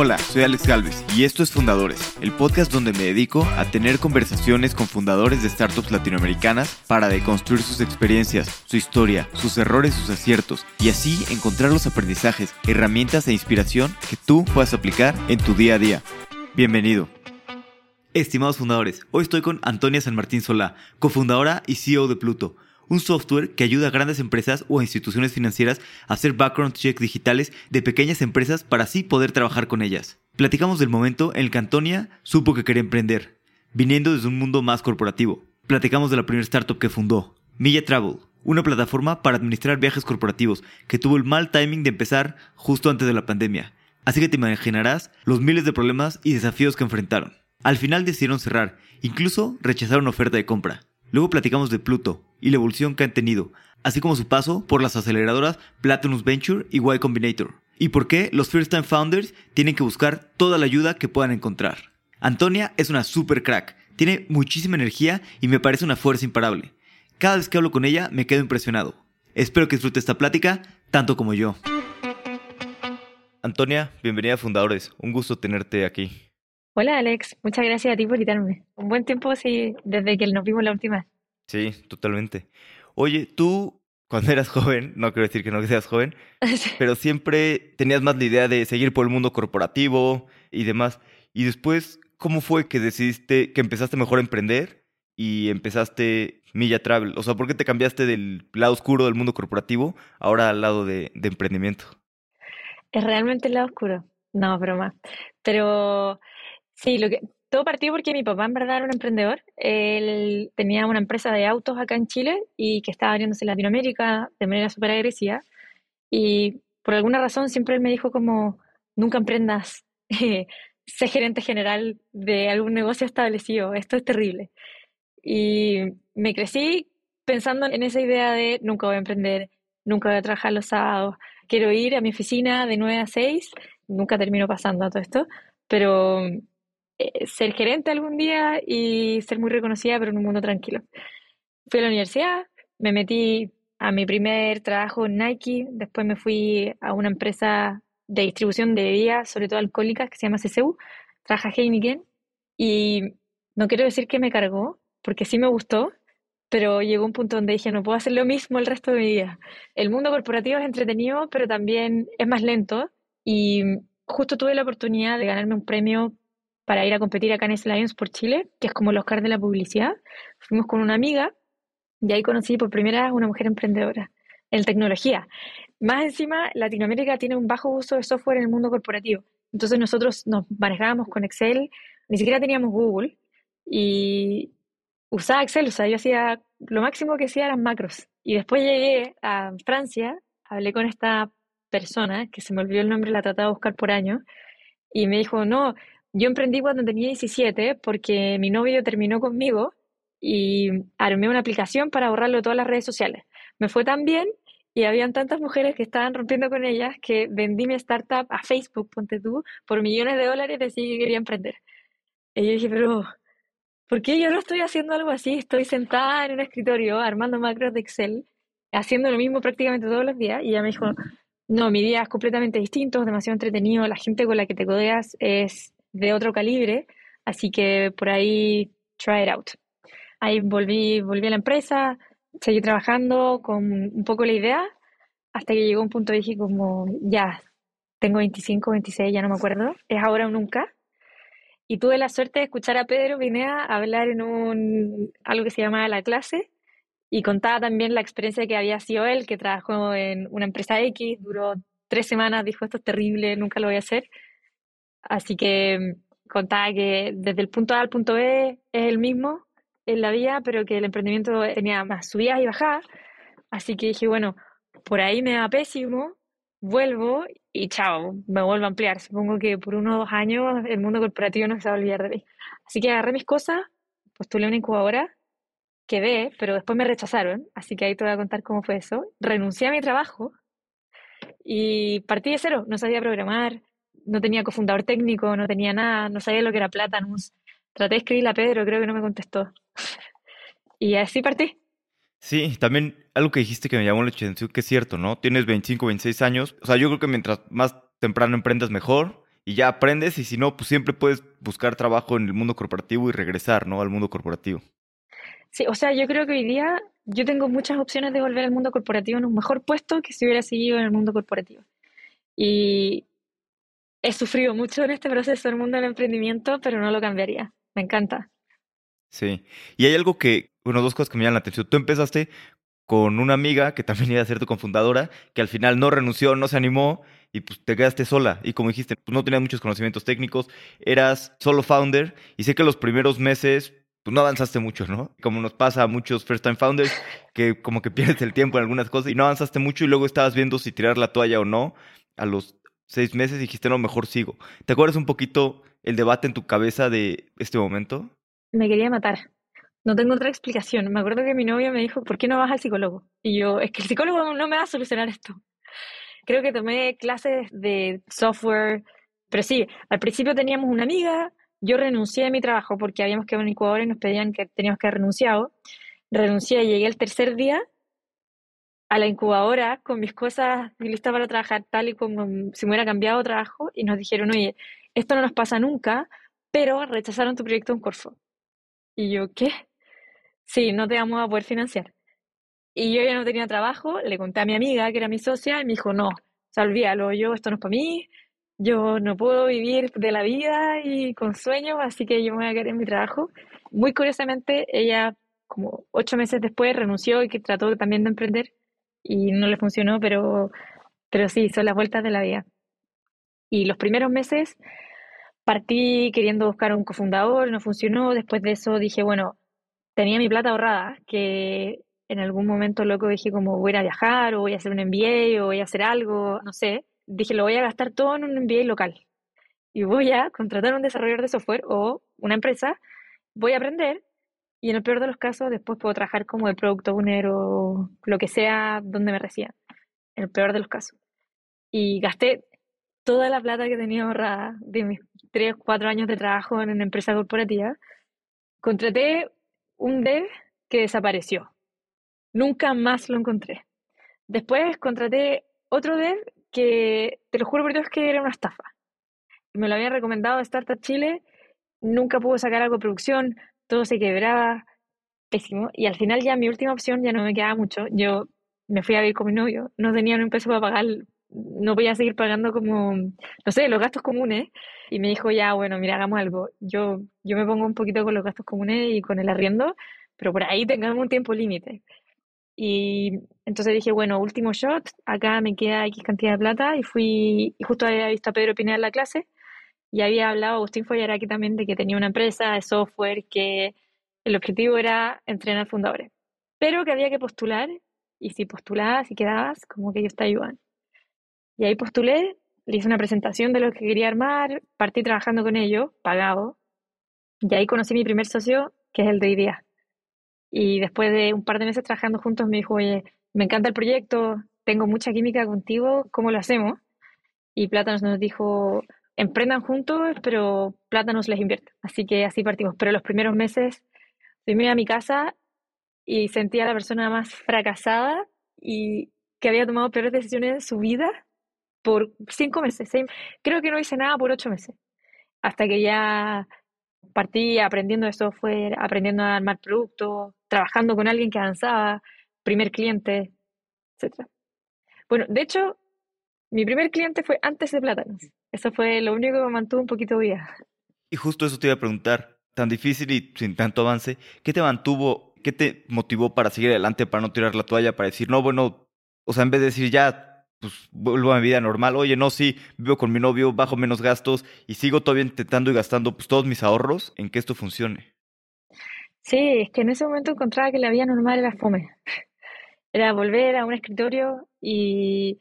Hola, soy Alex Galvez y esto es Fundadores, el podcast donde me dedico a tener conversaciones con fundadores de startups latinoamericanas para deconstruir sus experiencias, su historia, sus errores, sus aciertos y así encontrar los aprendizajes, herramientas e inspiración que tú puedas aplicar en tu día a día. Bienvenido. Estimados fundadores, hoy estoy con Antonia San Martín Solá, cofundadora y CEO de Pluto un software que ayuda a grandes empresas o instituciones financieras a hacer background checks digitales de pequeñas empresas para así poder trabajar con ellas. Platicamos del momento en el que Antonia supo que quería emprender, viniendo desde un mundo más corporativo. Platicamos de la primera startup que fundó, Milla Travel, una plataforma para administrar viajes corporativos que tuvo el mal timing de empezar justo antes de la pandemia. Así que te imaginarás los miles de problemas y desafíos que enfrentaron. Al final decidieron cerrar, incluso rechazaron oferta de compra. Luego platicamos de Pluto y la evolución que han tenido, así como su paso por las aceleradoras Platinum Venture y Y Combinator, y por qué los First Time Founders tienen que buscar toda la ayuda que puedan encontrar. Antonia es una super crack, tiene muchísima energía y me parece una fuerza imparable. Cada vez que hablo con ella me quedo impresionado. Espero que disfrute esta plática tanto como yo. Antonia, bienvenida a Fundadores. Un gusto tenerte aquí. Hola Alex, muchas gracias a ti por invitarme. Un buen tiempo sí, desde que nos vimos la última. Sí, totalmente. Oye, tú cuando eras joven, no quiero decir que no seas joven, pero siempre tenías más la idea de seguir por el mundo corporativo y demás. Y después, ¿cómo fue que decidiste, que empezaste mejor a emprender y empezaste Milla Travel? O sea, ¿por qué te cambiaste del lado oscuro del mundo corporativo ahora al lado de, de emprendimiento? Es realmente el lado oscuro. No, broma. Pero Sí, lo que, todo partió porque mi papá en verdad era un emprendedor. Él tenía una empresa de autos acá en Chile y que estaba abriéndose en Latinoamérica de manera súper agresiva. Y por alguna razón siempre él me dijo como, nunca emprendas, sé gerente general de algún negocio establecido, esto es terrible. Y me crecí pensando en esa idea de nunca voy a emprender, nunca voy a trabajar los sábados, quiero ir a mi oficina de 9 a 6, nunca termino pasando a todo esto, pero eh, ser gerente algún día y ser muy reconocida, pero en un mundo tranquilo. Fui a la universidad, me metí a mi primer trabajo en Nike, después me fui a una empresa de distribución de bebidas, sobre todo alcohólicas, que se llama CCU, trabaja Heineken, y no quiero decir que me cargó, porque sí me gustó, pero llegó un punto donde dije, no puedo hacer lo mismo el resto de mi vida. El mundo corporativo es entretenido, pero también es más lento, y justo tuve la oportunidad de ganarme un premio para ir a competir acá en Lions por Chile, que es como el Oscar de la publicidad. Fuimos con una amiga y ahí conocí por primera vez una mujer emprendedora en tecnología. Más encima, Latinoamérica tiene un bajo uso de software en el mundo corporativo. Entonces nosotros nos manejábamos con Excel, ni siquiera teníamos Google y usaba Excel, o sea, yo hacía, lo máximo que hacía eran macros. Y después llegué a Francia, hablé con esta persona, que se me olvidó el nombre, la trataba de buscar por año, y me dijo, no, yo emprendí cuando tenía 17 porque mi novio terminó conmigo y armé una aplicación para ahorrarlo de todas las redes sociales. Me fue tan bien y habían tantas mujeres que estaban rompiendo con ellas que vendí mi startup a Facebook, ponte tú, por millones de dólares y decidí que quería emprender. Y yo dije, pero ¿por qué yo no estoy haciendo algo así? Estoy sentada en un escritorio armando macros de Excel, haciendo lo mismo prácticamente todos los días. Y ella me dijo, no, mi día es completamente distinto, es demasiado entretenido, la gente con la que te codeas es de otro calibre, así que por ahí try it out. Ahí volví, volví a la empresa, seguí trabajando con un poco la idea, hasta que llegó un punto dije como, ya, tengo 25, 26, ya no me acuerdo, es ahora o nunca. Y tuve la suerte de escuchar a Pedro Vinea hablar en un, algo que se llamaba La Clase, y contaba también la experiencia que había sido él, que trabajó en una empresa X, duró tres semanas, dijo, esto es terrible, nunca lo voy a hacer. Así que mm, contaba que desde el punto A al punto B es el mismo en la vía, pero que el emprendimiento tenía más subidas y bajadas. Así que dije, bueno, por ahí me da pésimo, vuelvo y chao, me vuelvo a ampliar. Supongo que por unos dos años el mundo corporativo no se va a olvidar de mí. Así que agarré mis cosas, postulé una incubadora, quedé, pero después me rechazaron, así que ahí te voy a contar cómo fue eso. Renuncié a mi trabajo y partí de cero, no sabía programar, no tenía cofundador técnico, no tenía nada, no sabía lo que era Platanus. Traté de escribirle a Pedro, creo que no me contestó. y así partí. Sí, también algo que dijiste que me llamó la atención, que es cierto, ¿no? Tienes 25, 26 años. O sea, yo creo que mientras más temprano emprendas, mejor. y ya aprendes y si no, pues siempre puedes buscar trabajo en el mundo corporativo y regresar, ¿no? Al mundo corporativo. Sí, o sea, yo creo que hoy día yo tengo muchas opciones de volver al mundo corporativo en un mejor puesto que si hubiera seguido en el mundo corporativo. Y he sufrido mucho en este proceso del mundo del emprendimiento, pero no lo cambiaría. Me encanta. Sí. Y hay algo que, bueno, dos cosas que me llaman la atención. Tú empezaste con una amiga que también iba a ser tu confundadora, que al final no renunció, no se animó y pues te quedaste sola. Y como dijiste, pues no tenías muchos conocimientos técnicos, eras solo founder y sé que los primeros meses pues no avanzaste mucho, ¿no? Como nos pasa a muchos first time founders, que como que pierdes el tiempo en algunas cosas y no avanzaste mucho y luego estabas viendo si tirar la toalla o no. A los seis meses dijiste, no, mejor sigo. ¿Te acuerdas un poquito el debate en tu cabeza de este momento? Me quería matar. No tengo otra explicación. Me acuerdo que mi novia me dijo, ¿por qué no vas al psicólogo? Y yo, es que el psicólogo no me va a solucionar esto. Creo que tomé clases de software, pero sí, al principio teníamos una amiga, yo renuncié a mi trabajo porque habíamos quedado en incubadora y nos pedían que teníamos que haber renunciado. Renuncié, y llegué el tercer día a la incubadora con mis cosas listas para trabajar tal y como si me hubiera cambiado trabajo y nos dijeron, oye, esto no nos pasa nunca, pero rechazaron tu proyecto en Corfo. Y yo, ¿qué? Sí, no te vamos a poder financiar. Y yo ya no tenía trabajo, le conté a mi amiga, que era mi socia, y me dijo, no, o sea, olvídalo, yo, esto no es para mí, yo no puedo vivir de la vida y con sueños, así que yo me voy a quedar en mi trabajo. Muy curiosamente, ella, como ocho meses después, renunció y que trató también de emprender y no le funcionó, pero, pero sí, son las vueltas de la vida. Y los primeros meses partí queriendo buscar un cofundador, no funcionó. Después de eso dije, bueno, tenía mi plata ahorrada, que en algún momento loco dije como voy a viajar o voy a hacer un MBA o voy a hacer algo, no sé. Dije, lo voy a gastar todo en un MBA local. Y voy a contratar un desarrollador de software o una empresa, voy a aprender y en el peor de los casos después puedo trabajar como el producto owner lo que sea donde me reciban. En el peor de los casos. Y gasté toda la plata que tenía ahorrada de mis tres, cuatro años de trabajo en una empresa corporativa, contraté un dev que desapareció. Nunca más lo encontré. Después contraté otro dev que, te lo juro por Dios, que era una estafa. Me lo habían recomendado Startup Chile, nunca pudo sacar algo de producción, todo se quebraba, pésimo. Y al final ya mi última opción ya no me quedaba mucho. Yo me fui a vivir con mi novio, no tenía un peso para pagar no voy a seguir pagando como, no sé, los gastos comunes. Y me dijo, ya, bueno, mira, hagamos algo. Yo, yo me pongo un poquito con los gastos comunes y con el arriendo, pero por ahí tengamos un tiempo límite. Y entonces dije, bueno, último shot, acá me queda X cantidad de plata y fui, justo había visto a Pedro Pineda en la clase y había hablado Agustín aquí también de que tenía una empresa de software que el objetivo era entrenar fundadores, pero que había que postular y si postulabas y quedabas, como que ellos te ayudan. Y ahí postulé, le hice una presentación de lo que quería armar, partí trabajando con ellos, pagado, y ahí conocí mi primer socio, que es el de IDEA. Y después de un par de meses trabajando juntos me dijo, oye, me encanta el proyecto, tengo mucha química contigo, ¿cómo lo hacemos? Y Plátanos nos dijo, emprendan juntos, pero Plátanos les invierte. Así que así partimos. Pero los primeros meses, fui a mi casa y sentía a la persona más fracasada y que había tomado peores decisiones en su vida por cinco meses. Creo que no hice nada por ocho meses. Hasta que ya partí aprendiendo de software, aprendiendo a armar productos, trabajando con alguien que avanzaba, primer cliente, etc. Bueno, de hecho, mi primer cliente fue antes de Plátanos. Eso fue lo único que me mantuvo un poquito viva. Y justo eso te iba a preguntar, tan difícil y sin tanto avance, ¿qué te mantuvo, qué te motivó para seguir adelante, para no tirar la toalla, para decir, no, bueno, o sea, en vez de decir ya pues vuelvo a mi vida normal. Oye, no, sí, vivo con mi novio, bajo menos gastos y sigo todavía intentando y gastando pues, todos mis ahorros en que esto funcione. Sí, es que en ese momento encontraba que la vida normal era fome. Era volver a un escritorio y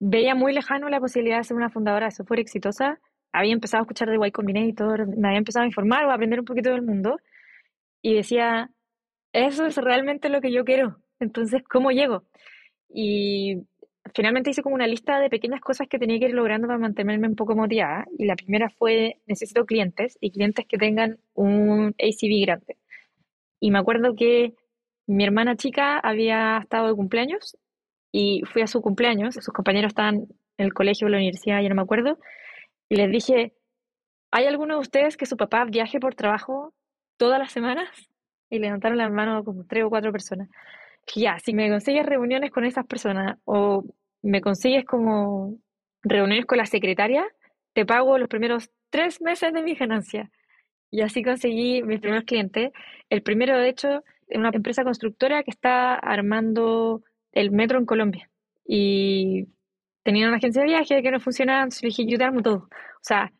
veía muy lejano la posibilidad de ser una fundadora software exitosa. Había empezado a escuchar de Y Combinator, me había empezado a informar o a aprender un poquito del mundo y decía, eso es realmente lo que yo quiero. Entonces, ¿cómo llego? Y finalmente hice como una lista de pequeñas cosas que tenía que ir logrando para mantenerme un poco motivada. Y la primera fue, necesito clientes y clientes que tengan un ACV grande. Y me acuerdo que mi hermana chica había estado de cumpleaños y fui a su cumpleaños, sus compañeros estaban en el colegio o la universidad, ya no me acuerdo, y les dije, ¿hay alguno de ustedes que su papá viaje por trabajo todas las semanas? Y levantaron las manos como tres o cuatro personas. ya, si me consigues reuniones con esas personas o me consigues como reuniones con la secretaria, te pago los primeros tres meses de mi ganancia. Y así conseguí mis primeros clientes. El primero, de hecho, es una empresa constructora que está armando el metro en Colombia. Y tenía una agencia de viaje que no funcionaba, entonces le dije, yo te armo todo. O sea,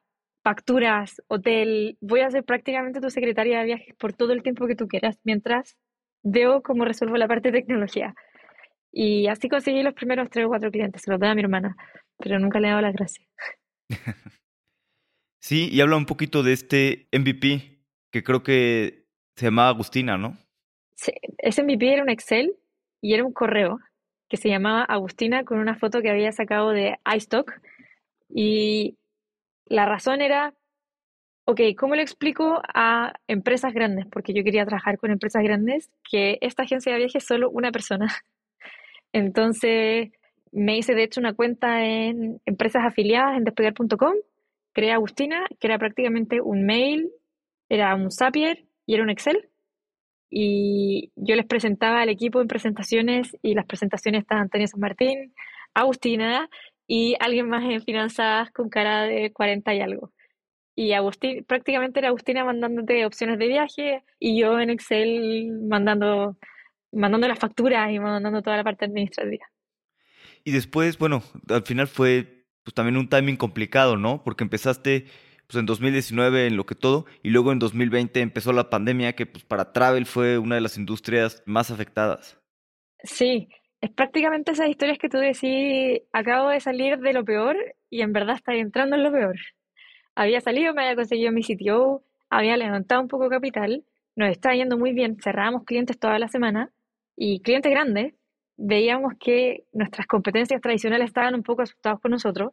facturas, hotel, voy a ser prácticamente tu secretaria de viajes por todo el tiempo que tú quieras, mientras veo cómo resuelvo la parte de tecnología. Y así conseguí los primeros tres o cuatro clientes, se los doy a mi hermana, pero nunca le he dado las gracias. sí, y habla un poquito de este MVP, que creo que se llamaba Agustina, ¿no? Sí, ese MVP era un Excel y era un correo que se llamaba Agustina con una foto que había sacado de iStock. Y la razón era, ok, ¿cómo le explico a empresas grandes? Porque yo quería trabajar con empresas grandes, que esta agencia de viajes es solo una persona. Entonces me hice de hecho una cuenta en empresas afiliadas en despegar.com, creé Agustina, que era prácticamente un mail, era un Zapier y era un Excel. Y yo les presentaba al equipo en presentaciones y las presentaciones estaban Antonio San Martín, Agustina y alguien más en finanzas con cara de 40 y algo. Y Agustín, prácticamente era Agustina mandándote opciones de viaje y yo en Excel mandando mandando las facturas y mandando toda la parte administrativa. Y después, bueno, al final fue pues también un timing complicado, ¿no? Porque empezaste pues en 2019 en lo que todo y luego en 2020 empezó la pandemia que pues para travel fue una de las industrias más afectadas. Sí, es prácticamente esas historias que tú decís, acabo de salir de lo peor y en verdad está entrando en lo peor. Había salido, me había conseguido mi sitio, había levantado un poco capital, nos está yendo muy bien, cerrábamos clientes toda la semana y clientes grandes, veíamos que nuestras competencias tradicionales estaban un poco asustados con nosotros.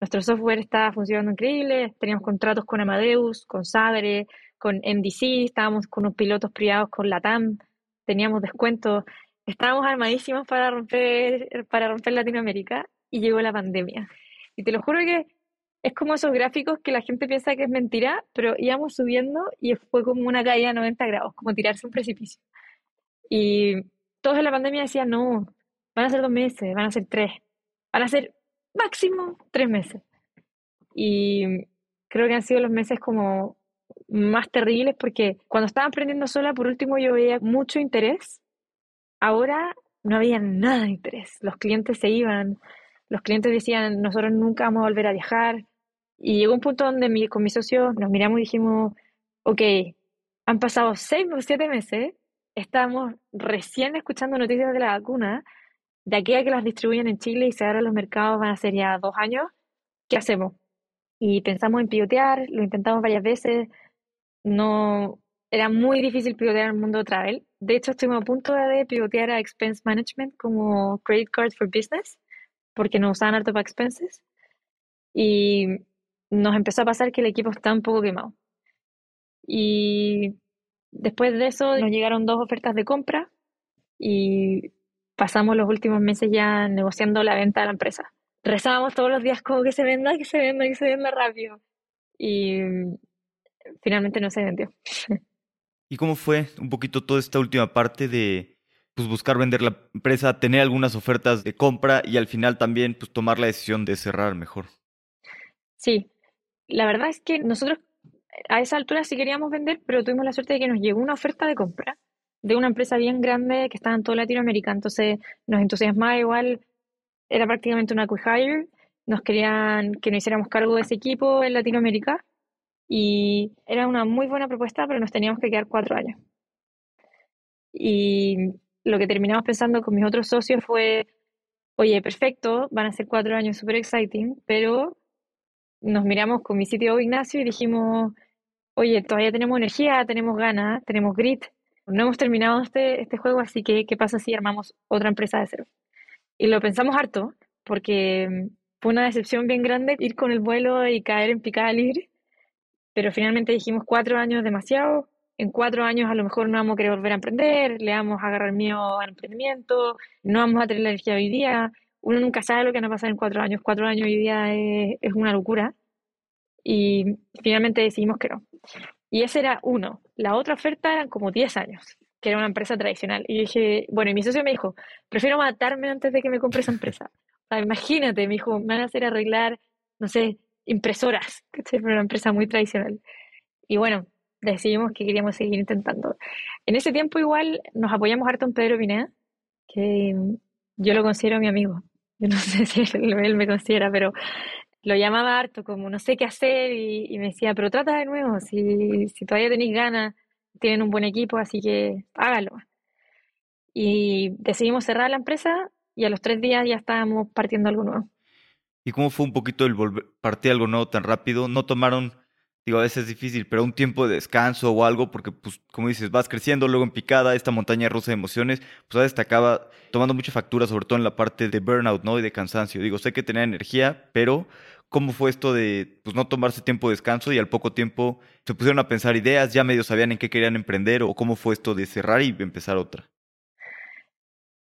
Nuestro software estaba funcionando increíble, teníamos contratos con Amadeus, con Sabre, con MDC, estábamos con unos pilotos privados con Latam, teníamos descuentos, estábamos armadísimos para romper, para romper Latinoamérica y llegó la pandemia. Y te lo juro que es como esos gráficos que la gente piensa que es mentira, pero íbamos subiendo y fue como una caída a 90 grados, como tirarse un precipicio. Y todos en la pandemia decían, no, van a ser dos meses, van a ser tres, van a ser máximo tres meses. Y creo que han sido los meses como más terribles porque cuando estaba aprendiendo sola, por último yo veía mucho interés. Ahora no había nada de interés. Los clientes se iban, los clientes decían, nosotros nunca vamos a volver a viajar. Y llegó un punto donde mi, con mi socio nos miramos y dijimos, ok, han pasado seis o siete meses estamos recién escuchando noticias de la vacuna, de aquí a que las distribuyen en Chile y se abran los mercados van a ser ya dos años, ¿qué hacemos? Y pensamos en pivotear, lo intentamos varias veces, no, era muy difícil pivotear el mundo travel. De hecho, estuvimos a punto de pivotear a Expense Management como Credit Card for Business, porque nos usaban harto para expenses. Y nos empezó a pasar que el equipo está un poco quemado. Y Después de eso nos llegaron dos ofertas de compra y pasamos los últimos meses ya negociando la venta de la empresa. Rezábamos todos los días como que se venda, que se venda, que se venda rápido. Y finalmente no se vendió. ¿Y cómo fue un poquito toda esta última parte de pues, buscar vender la empresa, tener algunas ofertas de compra y al final también pues, tomar la decisión de cerrar mejor? Sí, la verdad es que nosotros a esa altura sí queríamos vender, pero tuvimos la suerte de que nos llegó una oferta de compra de una empresa bien grande que estaba en toda Latinoamérica, entonces nos entusiasmaba igual, era prácticamente una quick nos querían que nos hiciéramos cargo de ese equipo en Latinoamérica. Y era una muy buena propuesta, pero nos teníamos que quedar cuatro años. Y lo que terminamos pensando con mis otros socios fue, oye, perfecto, van a ser cuatro años súper exciting, pero nos miramos con mi sitio Ignacio y dijimos, oye, todavía tenemos energía, tenemos ganas, tenemos grit, no hemos terminado este, este juego, así que ¿qué pasa si armamos otra empresa de cero? Y lo pensamos harto, porque mm, fue una decepción bien grande ir con el vuelo y caer en picada libre, pero finalmente dijimos cuatro años demasiado, en cuatro años a lo mejor no vamos a querer volver a emprender, le vamos a agarrar miedo al emprendimiento, no vamos a tener la energía hoy día, uno nunca sabe lo que va a pasar en cuatro años. Cuatro años hoy día es, una locura. y finalmente decidimos que no. Y ese era uno. La otra oferta eran como 10 años, que era una empresa tradicional. Y dije, bueno, y mi socio me dijo, prefiero matarme antes de que me compre esa empresa. O sea, imagínate, me dijo, me van a hacer arreglar, no sé, impresoras, que es una empresa muy tradicional. Y bueno, decidimos que queríamos seguir intentando. En ese tiempo igual nos apoyamos harto en Pedro Pineda, que yo lo considero mi amigo. Yo no sé si él, me considera, pero lo llamaba harto, como no sé qué hacer, y, me decía, pero trata de nuevo, si, si todavía tenéis ganas, tienen un buen equipo, así que hágalo. Y decidimos cerrar la empresa y a los tres días ya estábamos partiendo algo nuevo. ¿Y cómo fue un poquito el volver, partir algo nuevo tan rápido? ¿No tomaron digo, a veces es difícil, pero un tiempo de descanso o algo, porque, pues, como dices, vas creciendo, luego en picada, esta montaña rusa de emociones, pues a veces te acaba tomando mucha factura, sobre todo en la parte de burnout, ¿no? Y de cansancio. Digo, sé que tenía energía, pero ¿cómo fue esto de, pues, no tomarse tiempo de descanso y al poco tiempo se pusieron a pensar ideas, ya medio sabían en qué querían emprender, o cómo fue esto de cerrar y empezar otra?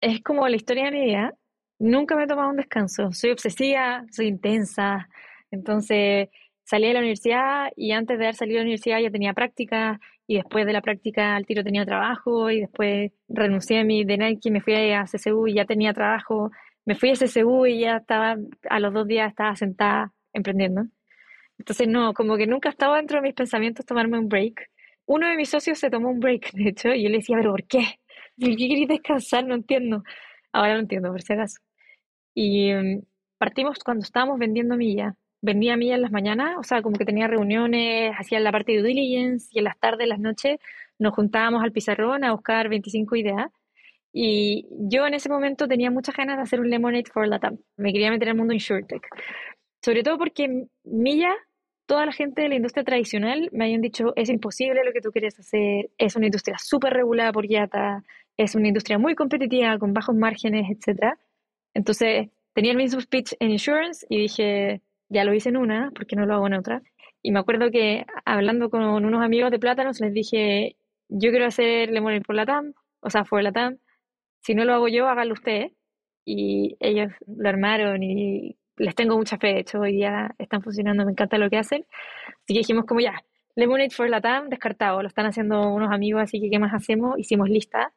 Es como la historia de mi vida. Nunca me he tomado un descanso. Soy obsesiva, soy intensa. Entonces, salí de la universidad y antes de haber salido de la universidad ya tenía práctica y después de la práctica al tiro tenía trabajo y después renuncié a mi de Nike, me fui a CCU y ya tenía trabajo. Me fui a CCU y ya estaba, a los dos días estaba sentada emprendiendo. Entonces no, como que nunca estaba dentro de mis pensamientos tomarme un break. Uno de mis socios se tomó un break, de hecho, y yo le decía, pero ¿por qué? ¿Por qué queréis descansar? No entiendo. Ahora lo entiendo, por si acaso. Y mm, partimos cuando estábamos vendiendo millas vendía mí en las mañanas, o sea, como que tenía reuniones, hacía la parte de due diligence y en las tardes, las noches, nos juntábamos al pizarrón a buscar 25 ideas. Y yo en ese momento tenía muchas ganas de hacer un Lemonade for Latam. Me quería meter al mundo InsurTech. Sobre todo porque Milla, toda la gente de la industria tradicional me habían dicho, es imposible lo que tú quieres hacer, es una industria súper regulada por IATA, es una industria muy competitiva, con bajos márgenes, etc. Entonces, tenía el mismo speech en insurance y dije, ya lo hice en una, porque no lo hago en otra? Y me acuerdo que hablando con unos amigos de Plátanos les dije, yo quiero hacer Lemon por la TAM, o sea, por la TAM. Si no lo hago yo, hágalo usted. Y ellos lo armaron y les tengo mucha fe. De hecho, hoy día están funcionando, me encanta lo que hacen. Así que dijimos como ya, Lemonade for Latam, descartado. Lo están haciendo unos amigos, así que ¿qué más hacemos? Hicimos lista.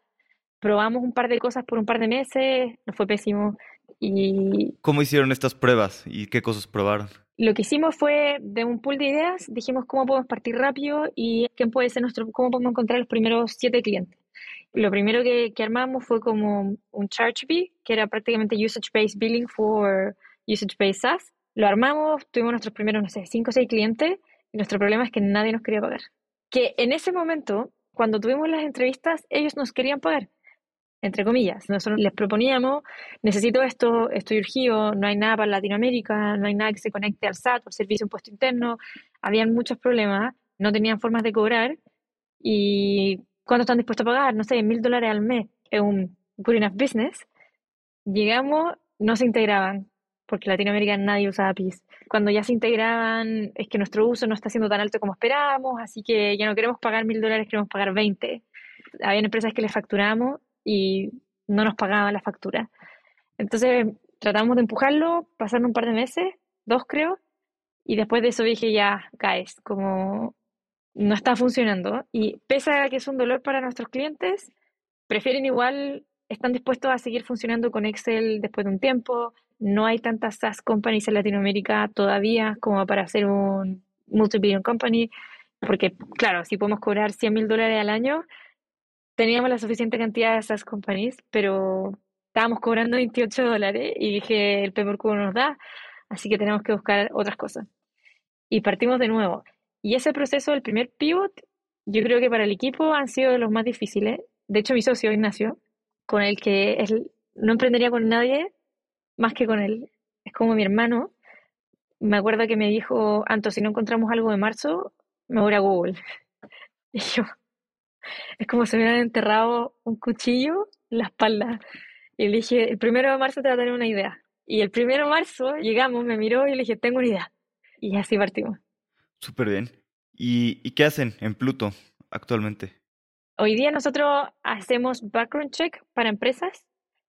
Probamos un par de cosas por un par de meses, nos fue pésimo. Y ¿Cómo hicieron estas pruebas y qué cosas probaron? Lo que hicimos fue de un pool de ideas, dijimos cómo podemos partir rápido y quién puede ser nuestro, cómo podemos encontrar los primeros siete clientes. Lo primero que, que armamos fue como un charge fee, que era prácticamente usage-based billing for usage-based SaaS. Lo armamos, tuvimos nuestros primeros, no sé, cinco o seis clientes y nuestro problema es que nadie nos quería pagar. Que en ese momento, cuando tuvimos las entrevistas, ellos nos querían pagar entre comillas. Nosotros les proponíamos, necesito esto, estoy urgido, no hay nada para Latinoamérica, no hay nada que se conecte al SAT, al Servicio de Impuesto Interno, habían muchos problemas, no tenían formas de cobrar y ¿cuánto están dispuestos a pagar? No sé, mil dólares al mes es un good enough business. Llegamos, no se integraban, porque en Latinoamérica nadie usa APIs. Cuando ya se integraban, es que nuestro uso no está siendo tan alto como esperábamos, así que ya no queremos pagar mil dólares, queremos pagar 20. Habían empresas que les facturamos y no nos pagaban la factura. Entonces tratamos de empujarlo, pasaron un par de meses, dos creo, y después de eso dije ya, caes, como no está funcionando. Y pese a que es un dolor para nuestros clientes, prefieren igual, están dispuestos a seguir funcionando con Excel después de un tiempo. No hay tantas SaaS companies en Latinoamérica todavía como para hacer un multi-billion company, porque claro, si podemos cobrar 100 mil dólares al año, teníamos la suficiente cantidad de esas compañías, pero estábamos cobrando 28 dólares y dije, el PMRQ no nos da, así que tenemos que buscar otras cosas. Y partimos de nuevo. Y ese proceso, el primer pivot, yo creo que para el equipo han sido de los más difíciles. De hecho, mi socio Ignacio, con el que no emprendería con nadie más que con él, es como mi hermano. Me acuerdo que me dijo, Anto, si no encontramos algo de marzo, me voy a Google. Y yo, es como si me hubieran enterrado un cuchillo en la espalda. Y le dije, el primero de marzo te va a tener una idea. Y el primero de marzo llegamos, me miró y le dije, tengo una idea. Y así partimos. Súper bien. ¿Y, ¿Y qué hacen en Pluto actualmente? Hoy día nosotros hacemos background check para empresas.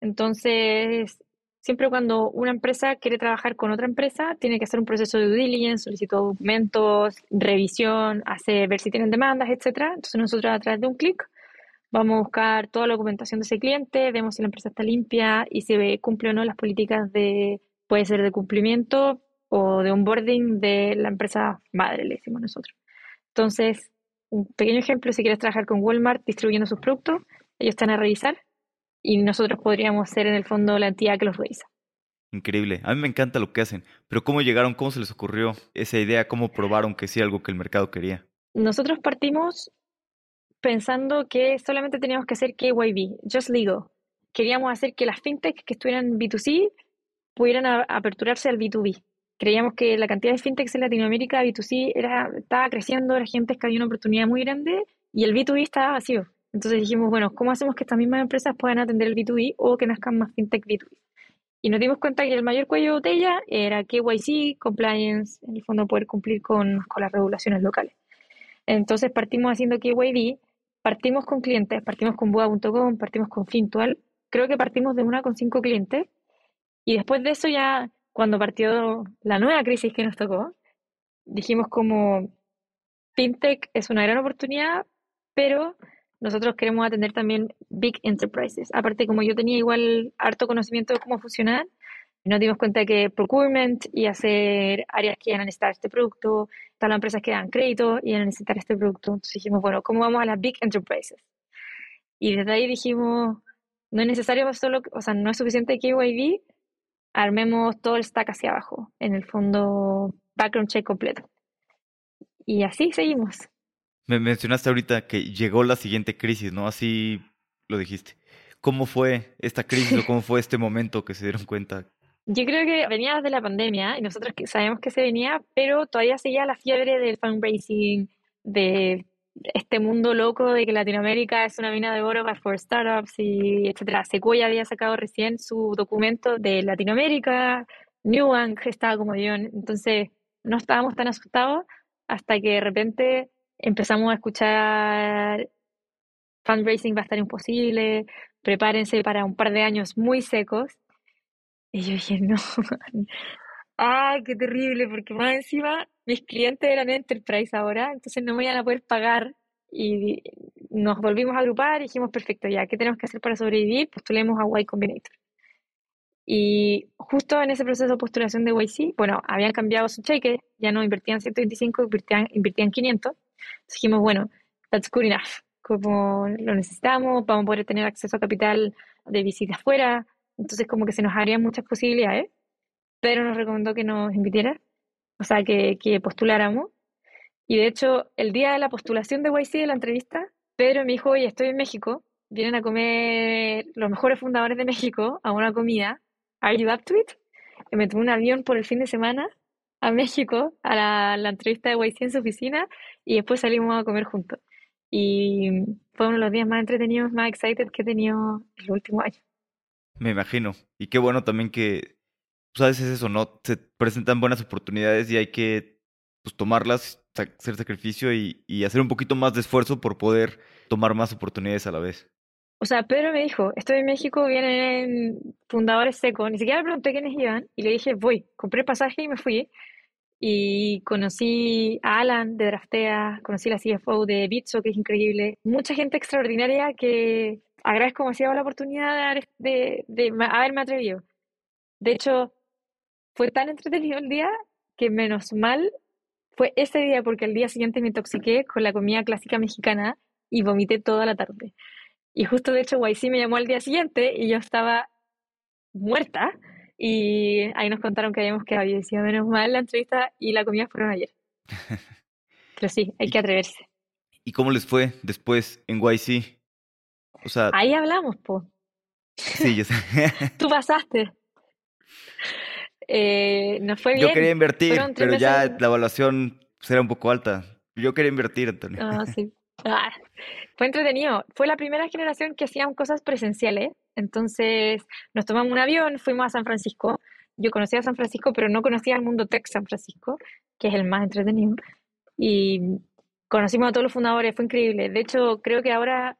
Entonces, siempre cuando una empresa quiere trabajar con otra empresa, tiene que hacer un proceso de due diligence, solicitar documentos, revisión, hacer, ver si tienen demandas, etcétera. Entonces nosotros a través de un clic vamos a buscar toda la documentación de ese cliente, vemos si la empresa está limpia y si cumple o no las políticas de, puede ser de cumplimiento o de onboarding de la empresa madre, le decimos nosotros. Entonces, un pequeño ejemplo, si quieres trabajar con Walmart distribuyendo sus productos, ellos están a revisar y nosotros podríamos ser en el fondo la entidad que los revisa. Increíble. A mí me encanta lo que hacen. Pero ¿cómo llegaron? ¿Cómo se les ocurrió esa idea? ¿Cómo probaron que sí algo que el mercado quería? Nosotros partimos pensando que solamente teníamos que hacer KYB, Just Legal. Queríamos hacer que las fintechs que estuvieran B2C pudieran aperturarse al B2B. Creíamos que la cantidad de fintechs en Latinoamérica, B2C, era, estaba creciendo, era gente que había una oportunidad muy grande y el B2B estaba vacío. Entonces dijimos, bueno, ¿cómo hacemos que estas mismas empresas puedan atender el B2B o que nazcan más fintech B2B? Y nos dimos cuenta que el mayor cuello de botella era KYC, compliance, en el fondo poder cumplir con, con las regulaciones locales. Entonces partimos haciendo KYB, partimos con clientes, partimos con Boa.com, partimos con Fintual, creo que partimos de una con cinco clientes, y después de eso ya, cuando partió la nueva crisis que nos tocó, dijimos como FinTech es una gran oportunidad, pero nosotros queremos atender también big enterprises. Aparte, como yo tenía igual harto conocimiento de cómo funcionar, nos dimos cuenta que procurement y hacer áreas que iban a necesitar este producto, las empresas que dan crédito y iban a necesitar este producto. Entonces dijimos, bueno, ¿cómo vamos a las big enterprises? Y desde ahí dijimos, no es necesario solo, o sea, no es suficiente KYB, armemos todo el stack hacia abajo, en el fondo background check completo. Y así seguimos. Me mencionaste ahorita que llegó la siguiente crisis, ¿no? Así lo dijiste. ¿Cómo fue esta crisis o cómo fue este momento que se dieron cuenta? Yo creo que venía desde la pandemia y nosotros sabemos que se venía, pero todavía seguía la fiebre del fundraising, de este mundo loco de que Latinoamérica es una mina de oro para startups y etcétera. Sequoia había sacado recién su documento de Latinoamérica, Newbank estaba como yo, entonces no estábamos tan asustados hasta que de repente empezamos a escuchar fundraising va a estar imposible, prepárense para un par de años muy secos. Y yo dije, no, ay, qué terrible, porque más encima mis clientes eran enterprise ahora, entonces no me iban a poder pagar. Y nos volvimos a agrupar y dijimos, perfecto, ya, ¿qué tenemos que hacer para sobrevivir? Postulemos a Y Combinator. Y justo en ese proceso de postulación de YC, bueno, habían cambiado su cheque, ya no invertían 125, invertían, invertían 500 dijimos, bueno, that's good enough, como lo necesitamos, vamos a poder tener acceso a capital de visita afuera, entonces como que se nos harían muchas posibilidades, pero nos recomendó que nos invitara, o sea, que, postuláramos. Y de hecho, el día de la postulación de YC, de la entrevista, Pedro me dijo, oye, estoy en México, vienen a comer los mejores fundadores de México a una comida, ¿are you up to it? Y me tomé un avión por el fin de semana a México a la, entrevista de YC en su oficina y después salimos a comer juntos. Y fue uno de los días más entretenidos, más excited que he tenido en los últimos años. Me imagino. Y qué bueno también que, pues a veces eso, ¿no? Se presentan buenas oportunidades y hay que pues, tomarlas, hacer sacrificio y, y hacer un poquito más de esfuerzo por poder tomar más oportunidades a la vez. O sea, Pedro me dijo, estoy en México, vienen fundadores secos. Ni siquiera le pregunté quiénes iban y le dije, voy. Compré pasaje y me fui. Y conocí a Alan de Draftea, conocí a la CFO de Bitso, que es increíble. Mucha gente extraordinaria que agradezco demasiado la oportunidad de, de, haberme atrevido. De hecho, fue tan entretenido el día que menos mal fue ese día porque el día siguiente me intoxiqué con la comida clásica mexicana y vomité toda la tarde. Y justo de hecho YC me llamó al día siguiente y yo estaba muerta y ahí nos contaron que habíamos quedado y decía, menos mal la entrevista y la comida fueron ayer. Pero sí, hay que atreverse. ¿Y cómo les fue después en YC? O sea, ahí hablamos, po. Sí, yo sé. Tú pasaste. Eh, nos fue bien. Yo quería invertir, pero ya la evaluación era un poco alta. Yo quería invertir, Antonio. Ah, sí. Ah, fue entretenido. Fue la primera generación que hacían cosas presenciales. Entonces nos tomamos un avión, fuimos a San Francisco. Yo conocía a San Francisco, pero no conocía el mundo tech San Francisco, que es el más entretenido. Y conocimos a todos los fundadores, fue increíble. De hecho, creo que ahora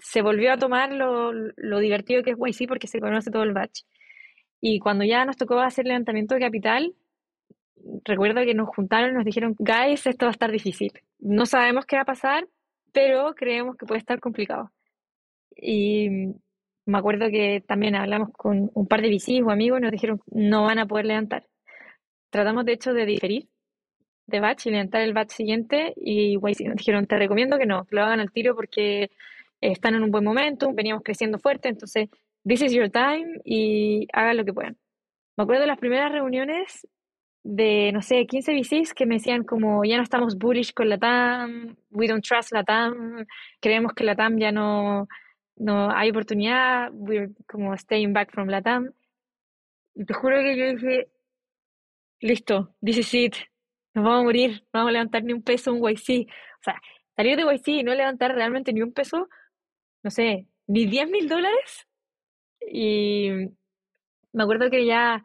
se volvió a tomar lo, lo divertido que es YC porque se conoce todo el batch. Y cuando ya nos tocó hacer levantamiento de capital, recuerdo que nos juntaron y nos dijeron, guys, esto va a estar difícil. No sabemos qué va a pasar, pero creemos que puede estar complicado. Y me acuerdo que también hablamos con un par de VCs o amigos y nos dijeron, no van a poder levantar. Tratamos de hecho de diferir de batch y levantar el batch siguiente y nos dijeron, te recomiendo que no, lo hagan al tiro porque están en un buen momento, veníamos creciendo fuerte, entonces, this is your time y hagan lo que puedan. Me acuerdo de las primeras reuniones de, no sé, 15 VCs que me decían como, ya no estamos bullish con la TAM, we don't trust la TAM, creemos que la TAM ya no, no hay oportunidad, we're como staying back from la TAM. Y te juro que yo dije, listo, this is it, nos vamos a morir, no vamos a levantar ni un peso un YC. O sea, salir de YC y no levantar realmente ni un peso, no sé, ni 10 mil dólares. Y me acuerdo que ya,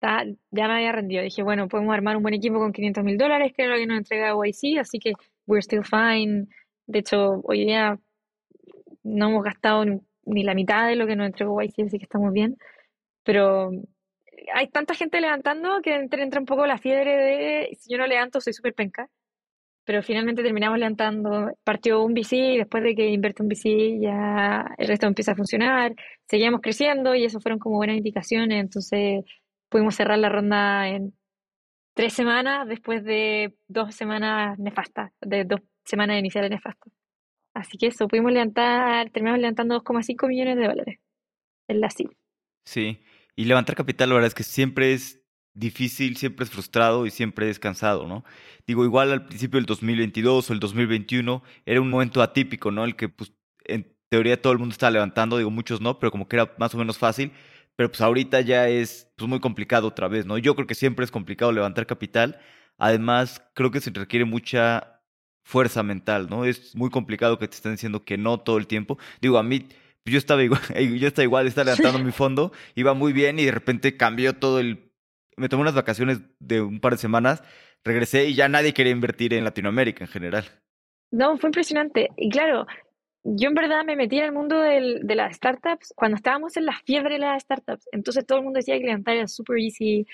ya me había rendido. Dije, bueno, podemos armar un buen equipo con 500 mil dólares, que es lo que nos entrega YC, así que we're still fine. De hecho, hoy día no hemos gastado ni la mitad de lo que nos entregó YC, así que estamos bien. Pero hay tanta gente levantando que entra, entra un poco la fiebre de si yo no levanto soy súper penca. Pero finalmente terminamos levantando, partió un VC, después de que invierte un VC ya el resto empieza a funcionar, seguíamos creciendo y eso fueron como buenas indicaciones, entonces pudimos cerrar la ronda en tres semanas después de dos semanas nefastas, de dos semanas iniciales nefastas. Así que eso, pudimos levantar, terminamos levantando 2,5 millones de dólares en la CIL. Sí, y levantar capital, la verdad es que siempre es difícil, siempre es frustrado y siempre es cansado, ¿no? Digo, igual al principio del 2022 o el 2021 era un momento atípico, ¿no? El que, pues, en teoría todo el mundo estaba levantando, digo, muchos no, pero como que era más o menos fácil, pero pues ahorita ya es pues, muy complicado otra vez, ¿no? Yo creo que siempre es complicado levantar capital, además creo que se requiere mucha fuerza mental, ¿no? Es muy complicado que te estén diciendo que no todo el tiempo. Digo, a mí yo estaba igual, yo estaba igual, estaba levantando mi fondo, iba muy bien y de repente cambió todo el... Me tomé unas vacaciones de un par de semanas, regresé y ya nadie quería invertir en Latinoamérica en general. No, fue impresionante. Y claro, yo en verdad me metí en el mundo de las startups cuando estábamos en la fiebre de las startups. Entonces todo el mundo decía que levantar era super easy,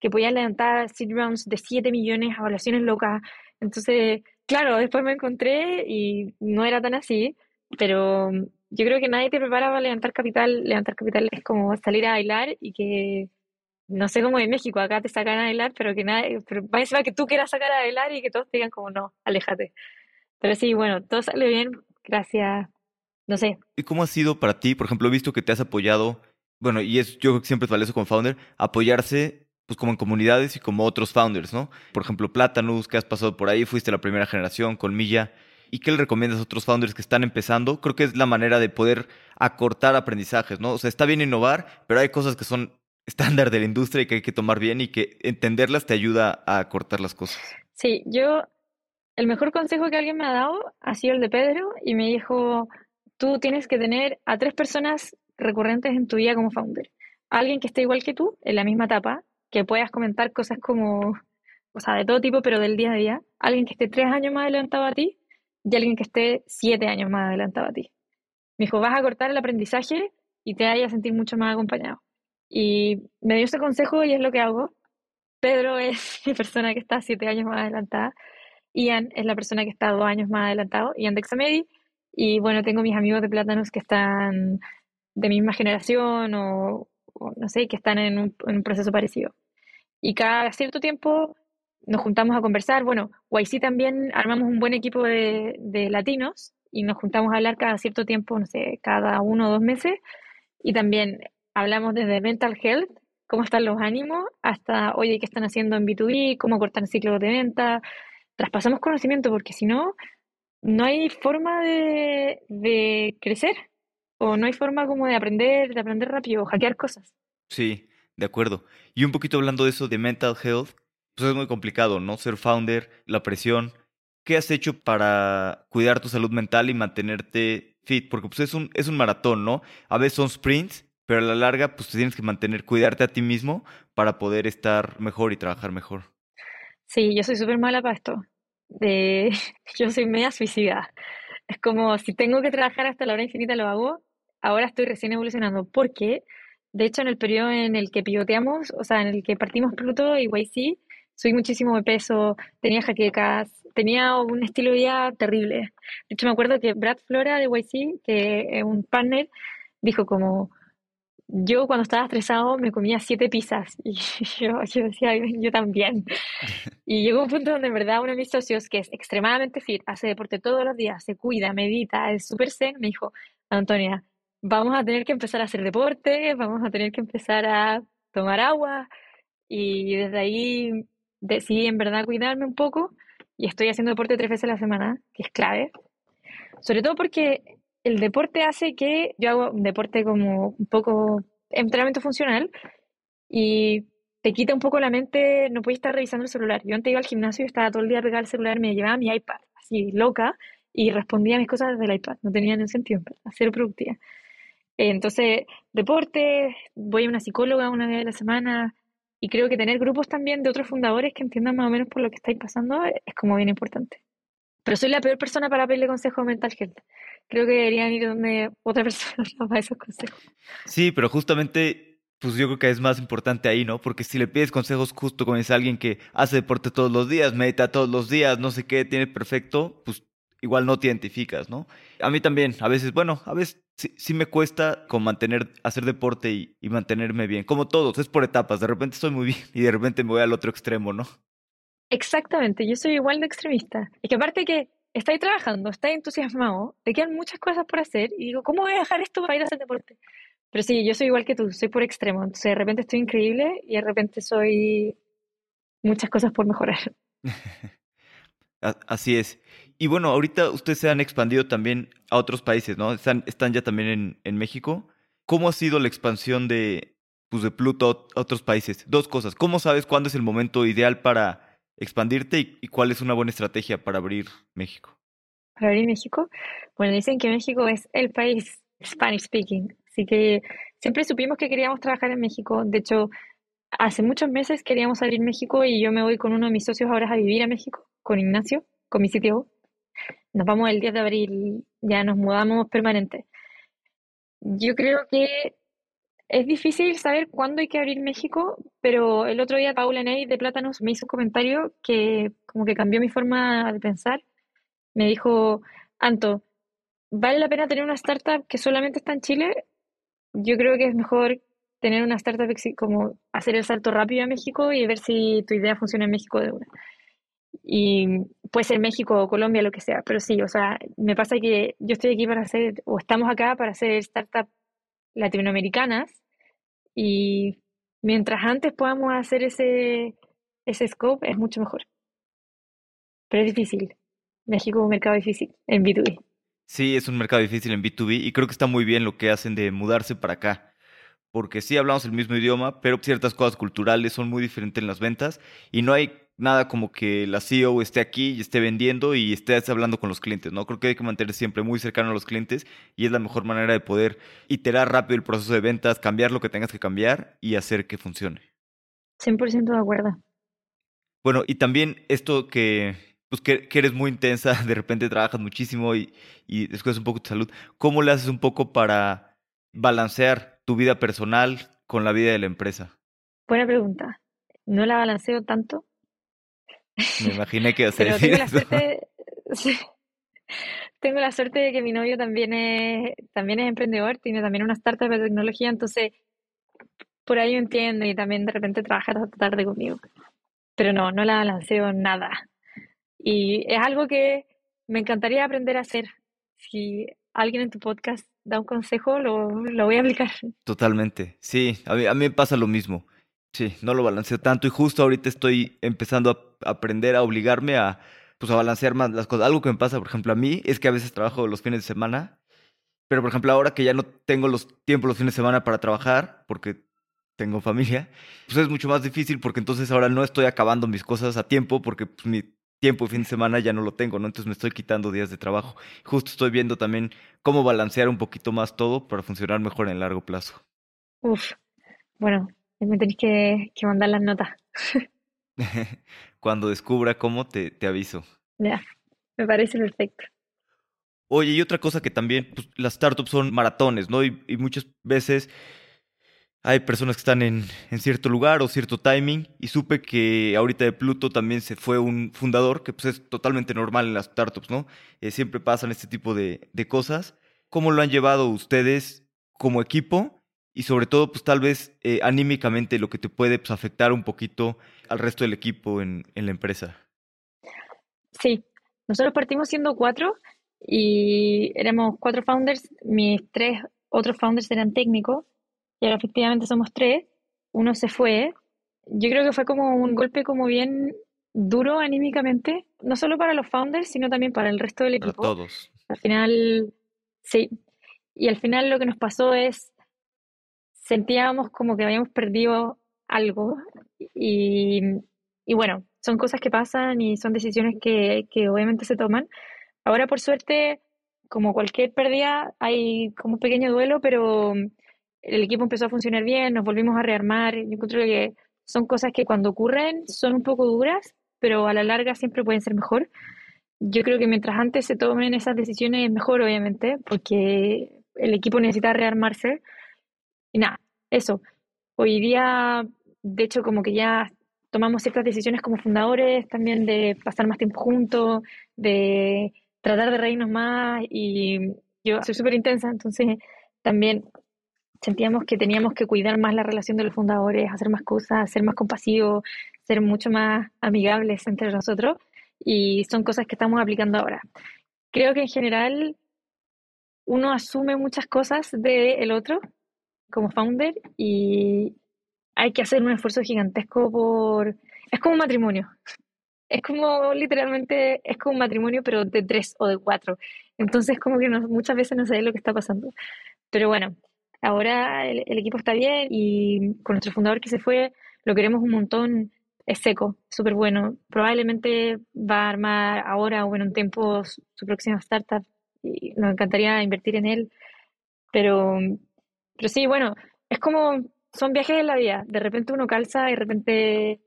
que podían levantar seed rounds de 7 millones, evaluaciones locas. Entonces, claro, después me encontré y no era tan así, pero yo creo que nadie te prepara para levantar capital. Levantar capital es como salir a bailar y que, no sé cómo en México, acá te sacan a bailar, pero que nadie, pero va que tú quieras sacar a bailar y que todos digan como no, aléjate. Pero sí, bueno, todo sale bien, gracias, no sé. ¿Y cómo ha sido para ti? Por ejemplo, he visto que te has apoyado, bueno, y es, yo siempre es valioso como founder, apoyarse pues como en comunidades y como otros founders, ¿no? Por ejemplo, Platanus, que has pasado por ahí, fuiste la primera generación, con Milla. ¿Y qué le recomiendas a otros founders que están empezando? Creo que es la manera de poder acortar aprendizajes, ¿no? O sea, está bien innovar, pero hay cosas que son estándar de la industria y que hay que tomar bien y que entenderlas te ayuda a acortar las cosas. Sí, yo, el mejor consejo que alguien me ha dado ha sido el de Pedro y me dijo, tú tienes que tener a tres personas recurrentes en tu vida como founder. Alguien que esté igual que tú, en la misma etapa, que puedas comentar cosas como, o sea, de todo tipo, pero del día a día. Alguien que esté tres años más adelantado a ti y alguien que esté siete años más adelantado a ti. Me dijo, vas a cortar el aprendizaje y te vayas a sentir mucho más acompañado. Y me dio ese consejo y es lo que hago. Pedro es mi persona que está siete años más adelantada. Ian es la persona que está dos años más adelantado. Ian de Examedi. Y bueno, tengo mis amigos de Plátanos que están de misma generación o, no sé, que están en un, proceso parecido. Y cada cierto tiempo nos juntamos a conversar. Bueno, YC también armamos un buen equipo de, latinos y nos juntamos a hablar cada cierto tiempo, no sé, cada uno o dos meses. Y también hablamos desde mental health, cómo están los ánimos, hasta, oye, ¿qué están haciendo en B2B? ¿Cómo cortar ciclos de venta? Traspasamos conocimiento porque si no, no hay forma de, de crecer o no hay forma como de aprender, de aprender rápido, hackear cosas. Sí, de acuerdo. Y un poquito hablando de eso de mental health, pues es muy complicado, ¿no? Ser founder, la presión. ¿Qué has hecho para cuidar tu salud mental y mantenerte fit? Porque pues es un, es un maratón, ¿no? A veces son sprints, pero a la larga pues tienes que mantener, cuidarte a ti mismo para poder estar mejor y trabajar mejor. Sí, yo soy súper mala para esto. De... Yo soy media suicida. Es como si tengo que trabajar hasta la hora infinita lo hago. Ahora estoy recién evolucionando. ¿Por qué? De hecho, en el periodo en el que pivoteamos, o sea, en el que partimos Pluto y YC, subí muchísimo de peso, tenía jaquecas, tenía un estilo de vida terrible. De hecho, me acuerdo que Brad Flora de YC, que es un partner, dijo como, yo cuando estaba estresado me comía siete pizzas y yo, decía, yo también. Y llegó un punto donde en verdad uno de mis socios, que es extremadamente fit, hace deporte todos los días, se cuida, medita, es súper zen, me dijo, Antonia, vamos a tener que empezar a hacer deporte, vamos a tener que empezar a tomar agua. Y desde ahí decidí en verdad cuidarme un poco y estoy haciendo deporte tres veces a la semana, que es clave. Sobre todo porque el deporte hace que yo hago un deporte como un poco entrenamiento funcional y te quita un poco la mente, no puedes estar revisando el celular. Yo antes iba al gimnasio y estaba todo el día pegada al celular, me llevaba mi iPad, así loca, y respondía a mis cosas desde el iPad. No tenía ningún sentido, a ser productiva. Entonces, deporte, voy a una psicóloga una vez a la semana y creo que tener grupos también de otros fundadores que entiendan más o menos por lo que estáis pasando es como bien importante. Pero soy la peor persona para pedirle consejo mental health. Creo que deberían ir donde otra persona para esos consejos. Sí, pero justamente, pues yo creo que es más importante ahí, ¿no? Porque si le pides consejos justo con ese alguien que hace deporte todos los días, medita todos los días, no sé qué, tiene perfecto, pues igual no te identificas, ¿no? A mí también, a veces, bueno, a veces sí, me cuesta con mantener, hacer deporte y, y, mantenerme bien. Como todos, es por etapas. De repente estoy muy bien y de repente me voy al otro extremo, ¿no? Exactamente, yo soy igual de extremista. Es que aparte que estáis trabajando, estáis entusiasmado, te quedan muchas cosas por hacer y digo, ¿cómo voy a dejar esto para ir a hacer deporte? Pero sí, yo soy igual que tú, soy por extremo. Entonces de repente estoy increíble y de repente soy muchas cosas por mejorar. Así es. Y bueno, ahorita ustedes se han expandido también a otros países, ¿no? Están, están ya también en, en México. ¿Cómo ha sido la expansión de, pues de Pluto a otros países? Dos cosas. ¿Cómo sabes cuándo es el momento ideal para expandirte y, cuál es una buena estrategia para abrir México? Para abrir México, bueno, dicen que México es el país Spanish speaking, así que siempre supimos que queríamos trabajar en México. De hecho, hace muchos meses queríamos abrir México y yo me voy con uno de mis socios ahora a vivir a México, con Ignacio, con mi sitio. Nos vamos el 10 de abril, ya nos mudamos permanente. Yo creo que es difícil saber cuándo hay que abrir México, pero el otro día Paula Ney de Plátanos me hizo un comentario que como que cambió mi forma de pensar. Me dijo, Anto, ¿vale la pena tener una startup que solamente está en Chile? Yo creo que es mejor tener una startup como hacer el salto rápido a México y ver si tu idea funciona en México de una. Y puede ser México o Colombia, lo que sea, pero sí, o sea, me pasa que yo estoy aquí para hacer, o estamos acá para hacer startups latinoamericanas y mientras antes podamos hacer ese, ese scope, es mucho mejor. Pero es difícil. México es un mercado difícil en B2B. Sí, es un mercado difícil en B2B y creo que está muy bien lo que hacen de mudarse para acá. Porque sí hablamos el mismo idioma, pero ciertas cosas culturales son muy diferentes en las ventas y no hay nada como que la CEO esté aquí y esté vendiendo y esté hablando con los clientes, ¿no? Creo que hay que mantener siempre muy cercano a los clientes y es la mejor manera de poder iterar rápido el proceso de ventas, cambiar lo que tengas que cambiar y hacer que funcione. 100% de acuerdo. Bueno, y también esto que, pues que, eres muy intensa, de repente trabajas muchísimo y, y descuidas un poco tu salud, ¿cómo le haces un poco para balancear tu vida personal con la vida de la empresa? Buena pregunta. No la balanceo tanto me imaginé que a ser tengo la suerte, tengo la suerte de que mi novio también es, también es emprendedor, tiene también una startup de tecnología, entonces por ahí entiendo y también de repente trabaja hasta tarde conmigo. Pero no, no la balanceo nada. Y es algo que me encantaría aprender a hacer. Si alguien en tu podcast da un consejo, lo, lo voy a aplicar. Totalmente. Sí, a mí, a mí me pasa lo mismo. Sí, no lo balanceo tanto y justo ahorita estoy empezando a aprender a obligarme a, pues, a balancear más las cosas. Algo que me pasa, por ejemplo, a mí es que a veces trabajo los fines de semana, pero por ejemplo ahora que ya no tengo los tiempos los fines de semana para trabajar, porque tengo familia, pues es mucho más difícil porque entonces ahora no estoy acabando mis cosas a tiempo porque pues, mi tiempo de fin de semana ya no lo tengo, ¿no? Entonces me estoy quitando días de trabajo. Justo estoy viendo también cómo balancear un poquito más todo para funcionar mejor en el largo plazo. Uf, bueno, me tenéis que, que, mandar las notas. Cuando descubra cómo, te, te aviso. Ya, me parece perfecto. Oye, y otra cosa que también, pues, las startups son maratones, ¿no? Y, y, muchas veces hay personas que están en, cierto lugar o cierto timing y supe que ahorita de Pluto también se fue un fundador, que pues es totalmente normal en las startups, ¿no? Eh, siempre pasan este tipo de, cosas. ¿Cómo lo han llevado ustedes como equipo? Y sobre todo, pues tal vez eh, anímicamente lo que te puede pues, afectar un poquito al resto del equipo en, en la empresa. Sí, nosotros partimos siendo cuatro y éramos cuatro founders, mis tres otros founders eran técnicos y ahora efectivamente somos tres, uno se fue. Yo creo que fue como un golpe como bien duro anímicamente, no solo para los founders, sino también para el resto del equipo. Para todos. Al final, sí. Y al final lo que nos pasó es, sentíamos como que habíamos perdido algo y, y bueno, son cosas que pasan y son decisiones que, que obviamente se toman. Ahora, por suerte, como cualquier pérdida, hay como un pequeño duelo, pero el equipo empezó a funcionar bien, nos volvimos a rearmar. Yo encuentro que son cosas que cuando ocurren son un poco duras, pero a la larga siempre pueden ser mejor. Yo creo que mientras antes se tomen esas decisiones es mejor, obviamente, porque el equipo necesita rearmarse. Y nada, eso. Hoy día, de hecho, como que ya tomamos ciertas decisiones como fundadores también de pasar más tiempo juntos, de tratar de reírnos más y yo soy súper intensa, entonces también sentíamos que teníamos que cuidar más la relación de los fundadores, hacer más cosas, ser más compasivos, ser mucho más amigables entre nosotros y son cosas que estamos aplicando ahora. Creo que en general uno asume muchas cosas del otro como founder y hay que hacer un esfuerzo gigantesco por... Es como un matrimonio. Es como literalmente, es como un matrimonio, pero de tres o de cuatro. Entonces como que muchas veces no sabes lo que está pasando. Pero bueno, ahora el, equipo está bien y con nuestro fundador que se fue, lo queremos un montón. Es seco, súper bueno. Probablemente va a armar ahora o en un tiempo su, su próxima startup y nos encantaría invertir en él. Pero, pero sí, bueno, es como son viajes en la vida. De repente uno calza y de repente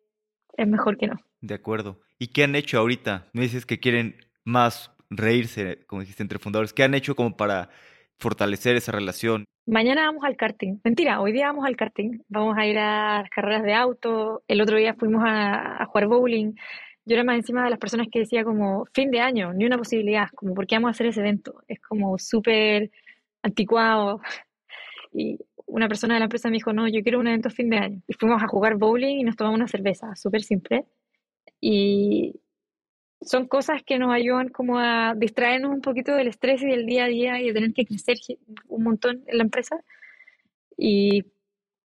es mejor que no. De acuerdo. ¿Y qué han hecho ahorita? Me dices que quieren más reírse, como dijiste, entre fundadores. ¿Qué han hecho como para fortalecer esa relación? Mañana vamos al karting. Mentira, hoy día vamos al karting. Vamos a ir a las carreras de auto. El otro día fuimos a, a jugar bowling. Yo era más encima de las personas que decía como fin de año, ni una posibilidad, como por qué vamos a hacer ese evento. Es como súper anticuado. Y una persona de la empresa me dijo, no, yo quiero un evento fin de año. Y fuimos a jugar bowling y nos tomamos una cerveza, súper simple. Y son cosas que nos ayudan como a distraernos un poquito del estrés y del día a día y de tener que crecer un montón en la empresa. Y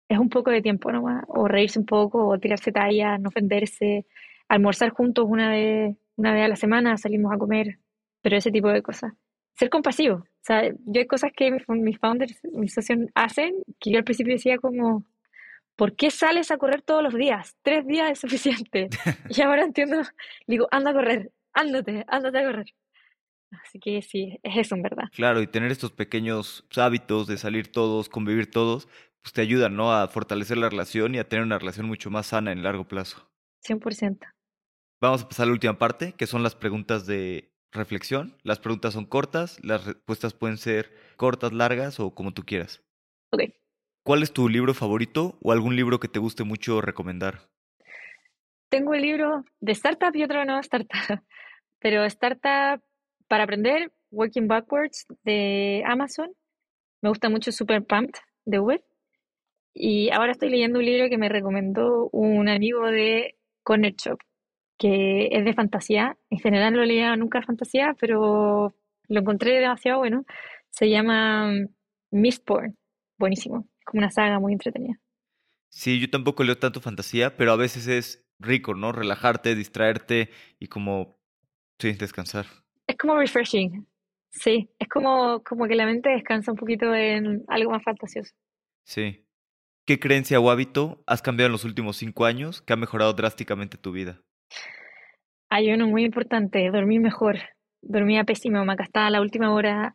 es un poco de tiempo nomás, o reírse un poco, o tirarse talla, no ofenderse, almorzar juntos una vez, una vez a la semana, salimos a comer, pero ese tipo de cosas. Ser compasivo, o sea, yo hay cosas que mis founders, mis socios hacen que yo al principio decía como, ¿por qué sales a correr todos los días? Tres días es suficiente. y ahora entiendo, digo, anda a correr, ándate, ándate a correr. Así que sí, es eso en verdad. Claro, y tener estos pequeños hábitos de salir todos, convivir todos, pues te ayudan, ¿no? A fortalecer la relación y a tener una relación mucho más sana en largo plazo. 100%. Vamos a pasar a la última parte, que son las preguntas de reflexión. Las preguntas son cortas, las respuestas pueden ser cortas, largas o como tú quieras. Ok. ¿Cuál es tu libro favorito o algún libro que te guste mucho recomendar? Tengo el libro de Startup y otro de no Startup. Pero Startup para aprender, Working Backwards de Amazon. Me gusta mucho Super Pumped de Uber. Y ahora estoy leyendo un libro que me recomendó un amigo de Corner Shop, que es de fantasía. En general no leía nunca fantasía, pero lo encontré demasiado bueno. Se llama mm, Mistborn. Buenísimo. Como una saga muy entretenida. Sí, yo tampoco leo tanto fantasía, pero a veces es rico, ¿no? Relajarte, distraerte y como, sí, descansar. Es como refreshing. Sí, es como, como que la mente descansa un poquito en algo más fantasioso. Sí. ¿Qué creencia o hábito has cambiado en los últimos cinco años que ha mejorado drásticamente tu vida? Hay uno muy importante, dormir mejor. Dormía pésimo, me acostaba la última hora.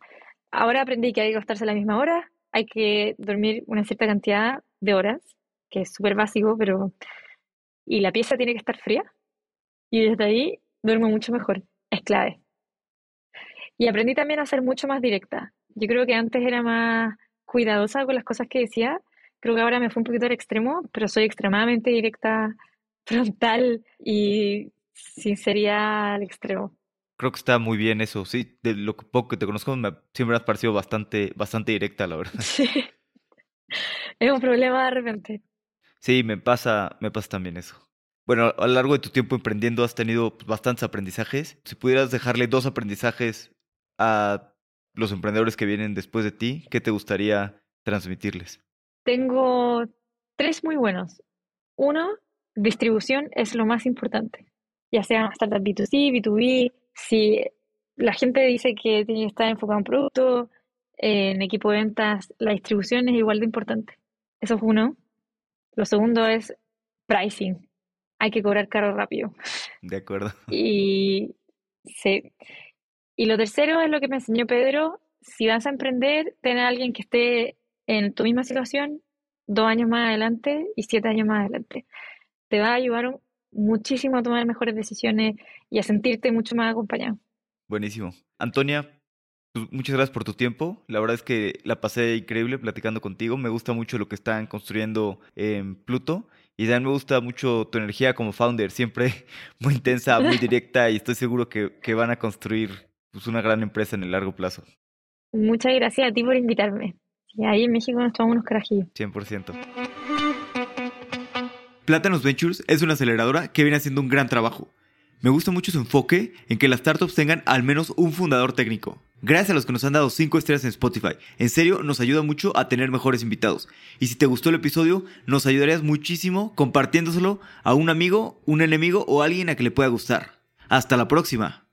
Ahora aprendí que hay que acostarse a la misma hora, hay que dormir una cierta cantidad de horas, que es súper básico, pero... Y la pieza tiene que estar fría. Y desde ahí duermo mucho mejor. Es clave. Y aprendí también a ser mucho más directa. Yo creo que antes era más cuidadosa con las cosas que decía Creo que ahora me fue un poquito al extremo, pero soy extremadamente directa, frontal y sinceridad al extremo. Creo que está muy bien eso, sí. De lo poco que te conozco, me, siempre has parecido bastante, bastante directa, la verdad. Sí. Es un problema de repente. Sí, me pasa, me pasa también eso. Bueno, a lo largo de tu tiempo emprendiendo has tenido pues, bastantes aprendizajes. Si pudieras dejarle dos aprendizajes a los emprendedores que vienen después de ti, ¿qué te gustaría transmitirles? Tengo tres muy buenos. Uno, distribución es lo más importante. Ya sea startup B2C, B2B, si la gente dice que tiene que estar enfocado en producto, en equipo de ventas, la distribución es igual de importante. Eso es uno. Lo segundo es pricing. Hay que cobrar caro rápido. De acuerdo. Y sí. Y lo tercero es lo que me enseñó Pedro. Si vas a emprender, ten a alguien que esté en tu misma situación dos años más adelante y siete años más adelante. Te va a ayudar muchísimo a tomar mejores decisiones y a sentirte mucho más acompañado. Buenísimo. Antonia, pues, muchas gracias por tu tiempo. La verdad es que la pasé increíble platicando contigo. Me gusta mucho lo que están construyendo en Pluto. Y también me gusta mucho tu energía como founder, siempre muy intensa, muy directa y estoy seguro que, que van a construir pues, una gran empresa en el largo plazo. Muchas gracias a ti por invitarme. Y ahí en México nos tomamos unos carajillos. 100%. Platanos Ventures es una aceleradora que viene haciendo un gran trabajo. Me gusta mucho su enfoque en que las startups tengan al menos un fundador técnico. Gracias a los que nos han dado 5 estrellas en Spotify. En serio, nos ayuda mucho a tener mejores invitados. Y si te gustó el episodio, nos ayudarías muchísimo compartiéndoselo a un amigo, un enemigo o alguien a que le pueda gustar. Hasta la próxima.